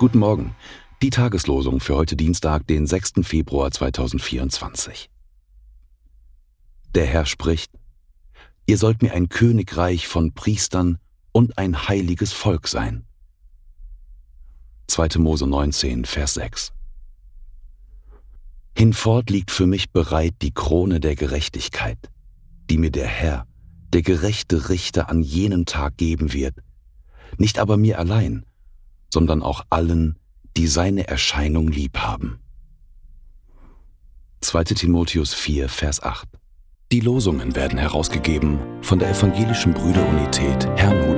Guten Morgen. Die Tageslosung für heute Dienstag, den 6. Februar 2024. Der Herr spricht, Ihr sollt mir ein Königreich von Priestern und ein heiliges Volk sein. 2. Mose 19, Vers 6. Hinfort liegt für mich bereit die Krone der Gerechtigkeit, die mir der Herr, der gerechte Richter, an jenem Tag geben wird, nicht aber mir allein, sondern auch allen, die seine Erscheinung lieb haben. 2 Timotheus 4, Vers 8 Die Losungen werden herausgegeben von der Evangelischen Brüderunität Brüdergemeine.